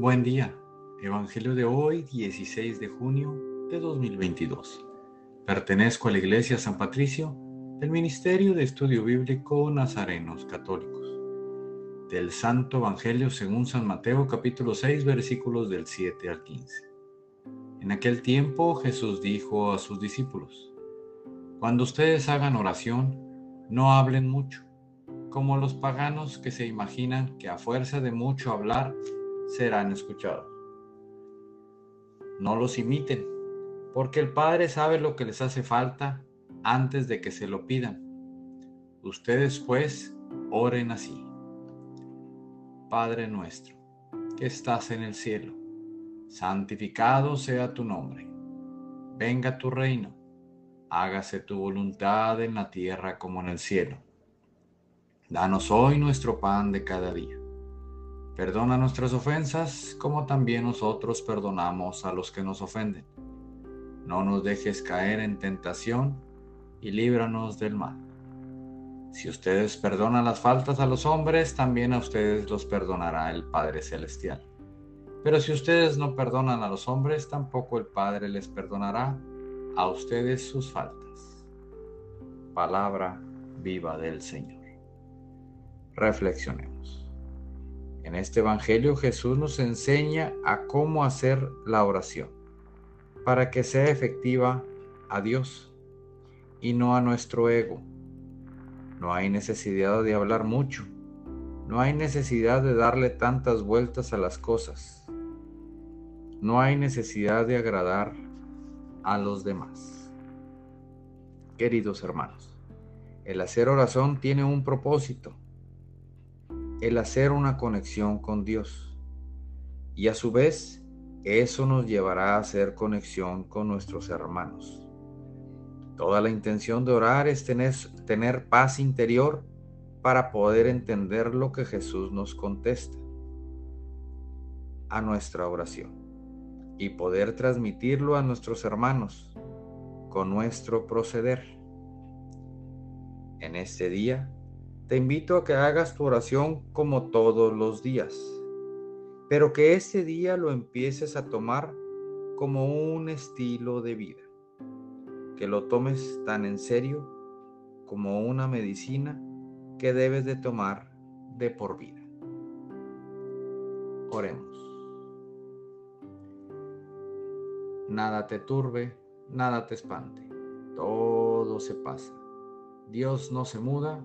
Buen día. Evangelio de hoy, 16 de junio de 2022. Pertenezco a la Iglesia San Patricio del Ministerio de Estudio Bíblico Nazarenos Católicos. Del Santo Evangelio según San Mateo capítulo 6 versículos del 7 al 15. En aquel tiempo Jesús dijo a sus discípulos, Cuando ustedes hagan oración, no hablen mucho, como los paganos que se imaginan que a fuerza de mucho hablar serán escuchados. No los imiten, porque el Padre sabe lo que les hace falta antes de que se lo pidan. Ustedes pues oren así. Padre nuestro, que estás en el cielo, santificado sea tu nombre. Venga tu reino, hágase tu voluntad en la tierra como en el cielo. Danos hoy nuestro pan de cada día Perdona nuestras ofensas como también nosotros perdonamos a los que nos ofenden. No nos dejes caer en tentación y líbranos del mal. Si ustedes perdonan las faltas a los hombres, también a ustedes los perdonará el Padre Celestial. Pero si ustedes no perdonan a los hombres, tampoco el Padre les perdonará a ustedes sus faltas. Palabra viva del Señor. Reflexionemos. En este Evangelio Jesús nos enseña a cómo hacer la oración para que sea efectiva a Dios y no a nuestro ego. No hay necesidad de hablar mucho, no hay necesidad de darle tantas vueltas a las cosas, no hay necesidad de agradar a los demás. Queridos hermanos, el hacer oración tiene un propósito el hacer una conexión con Dios. Y a su vez, eso nos llevará a hacer conexión con nuestros hermanos. Toda la intención de orar es tener, tener paz interior para poder entender lo que Jesús nos contesta a nuestra oración y poder transmitirlo a nuestros hermanos con nuestro proceder. En este día, te invito a que hagas tu oración como todos los días, pero que ese día lo empieces a tomar como un estilo de vida, que lo tomes tan en serio como una medicina que debes de tomar de por vida. Oremos. Nada te turbe, nada te espante, todo se pasa. Dios no se muda